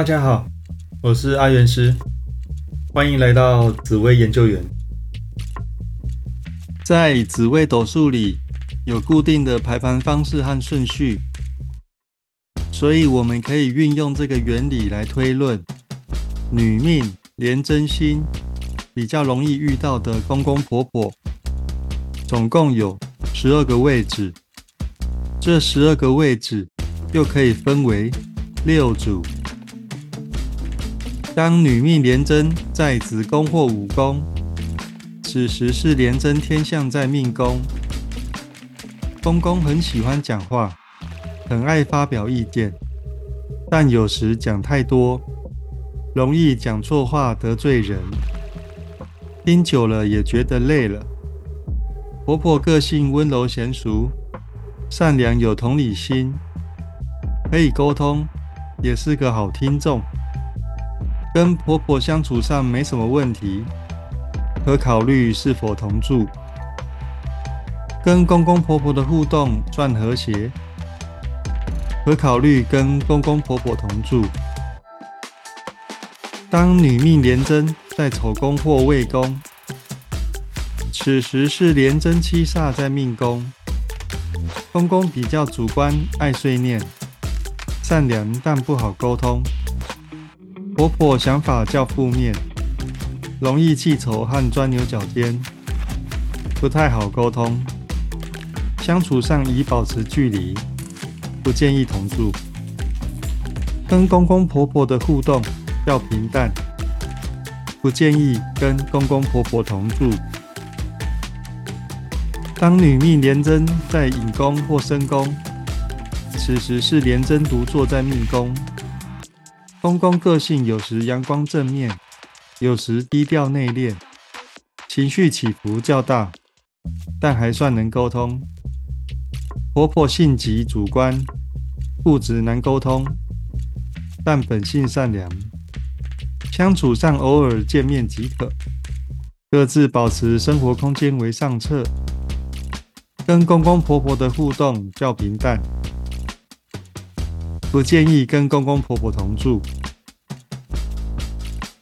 大家好，我是阿元师，欢迎来到紫薇研究员。在紫微斗数里有固定的排盘方式和顺序，所以我们可以运用这个原理来推论女命连真心比较容易遇到的公公婆婆，总共有十二个位置。这十二个位置又可以分为六组。当女命连贞在子宫或午宫，此时是连贞天象在命宫。公公很喜欢讲话，很爱发表意见，但有时讲太多，容易讲错话得罪人，听久了也觉得累了。婆婆个性温柔娴熟。善良有同理心，可以沟通，也是个好听众。跟婆婆相处上没什么问题，可考虑是否同住。跟公公婆婆的互动算和谐，可考虑跟公公婆婆同住。当女命连贞在丑宫或未宫，此时是连贞七煞在命宫。公公比较主观，爱碎念，善良但不好沟通。婆婆想法较负面，容易记仇和钻牛角尖，不太好沟通。相处上宜保持距离，不建议同住。跟公公婆婆的互动要平淡，不建议跟公公婆婆同住。当女命廉贞在引宫或申宫，此时是廉贞独坐在命宫。公公个性有时阳光正面，有时低调内敛，情绪起伏较大，但还算能沟通。婆婆性急主观，固执难沟通，但本性善良，相处上偶尔见面即可，各自保持生活空间为上策。跟公公婆婆的互动较平淡，不建议跟公公婆婆同住。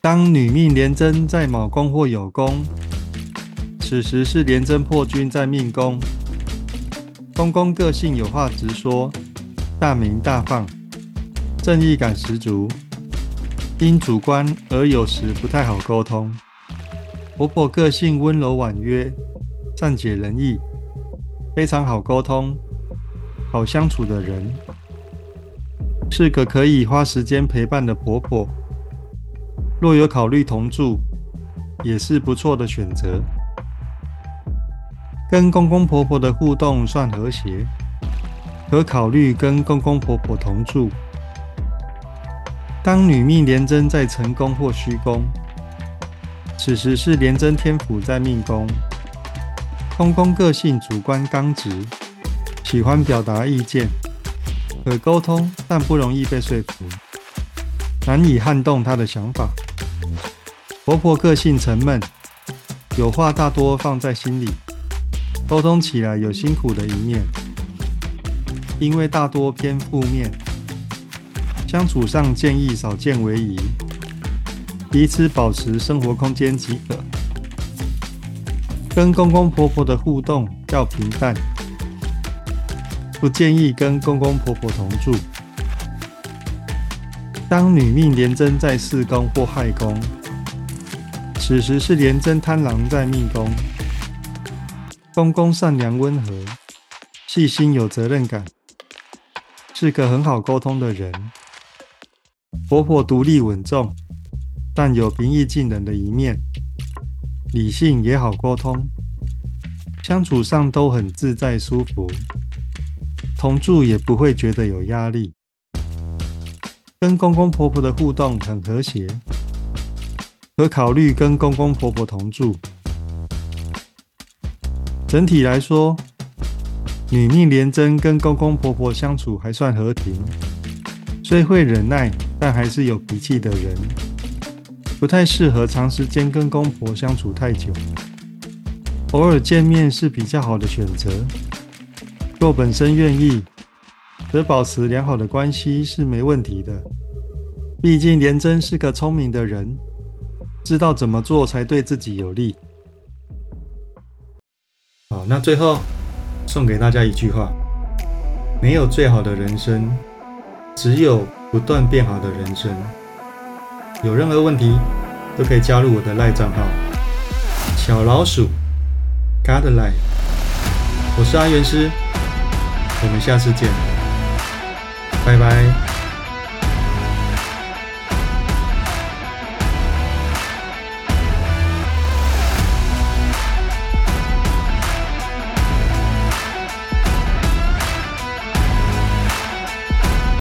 当女命廉贞在卯宫或酉宫，此时是廉贞破军在命宫。公公个性有话直说，大明大放，正义感十足，因主观而有时不太好沟通。婆婆个性温柔婉约，善解人意。非常好沟通、好相处的人，是个可以花时间陪伴的婆婆。若有考虑同住，也是不错的选择。跟公公婆婆的互动算和谐，可考虑跟公公婆婆同住。当女命廉贞在成宫或虚宫，此时是廉贞天府在命宫。公公个性主观刚直，喜欢表达意见，可沟通，但不容易被说服，难以撼动他的想法。婆婆个性沉闷，有话大多放在心里，沟通起来有辛苦的一面，因为大多偏负面，相处上建议少见为宜，彼此保持生活空间即可。跟公公婆婆的互动较平淡，不建议跟公公婆婆同住。当女命廉贞在四宫或亥宫，此时是廉贞贪狼在命宫。公公善良温和，细心有责任感，是个很好沟通的人。婆婆独立稳重，但有平易近人的一面。理性也好沟通，相处上都很自在舒服，同住也不会觉得有压力，跟公公婆婆的互动很和谐，可考虑跟公公婆婆同住。整体来说，女命廉贞跟公公婆婆相处还算和平，虽会忍耐，但还是有脾气的人。不太适合长时间跟公婆相处太久，偶尔见面是比较好的选择。若本身愿意，则保持良好的关系是没问题的。毕竟莲真是个聪明的人，知道怎么做才对自己有利。好，那最后送给大家一句话：没有最好的人生，只有不断变好的人生。有任何问题都可以加入我的赖账号小老鼠 God Life，我是阿元师，我们下次见，拜拜。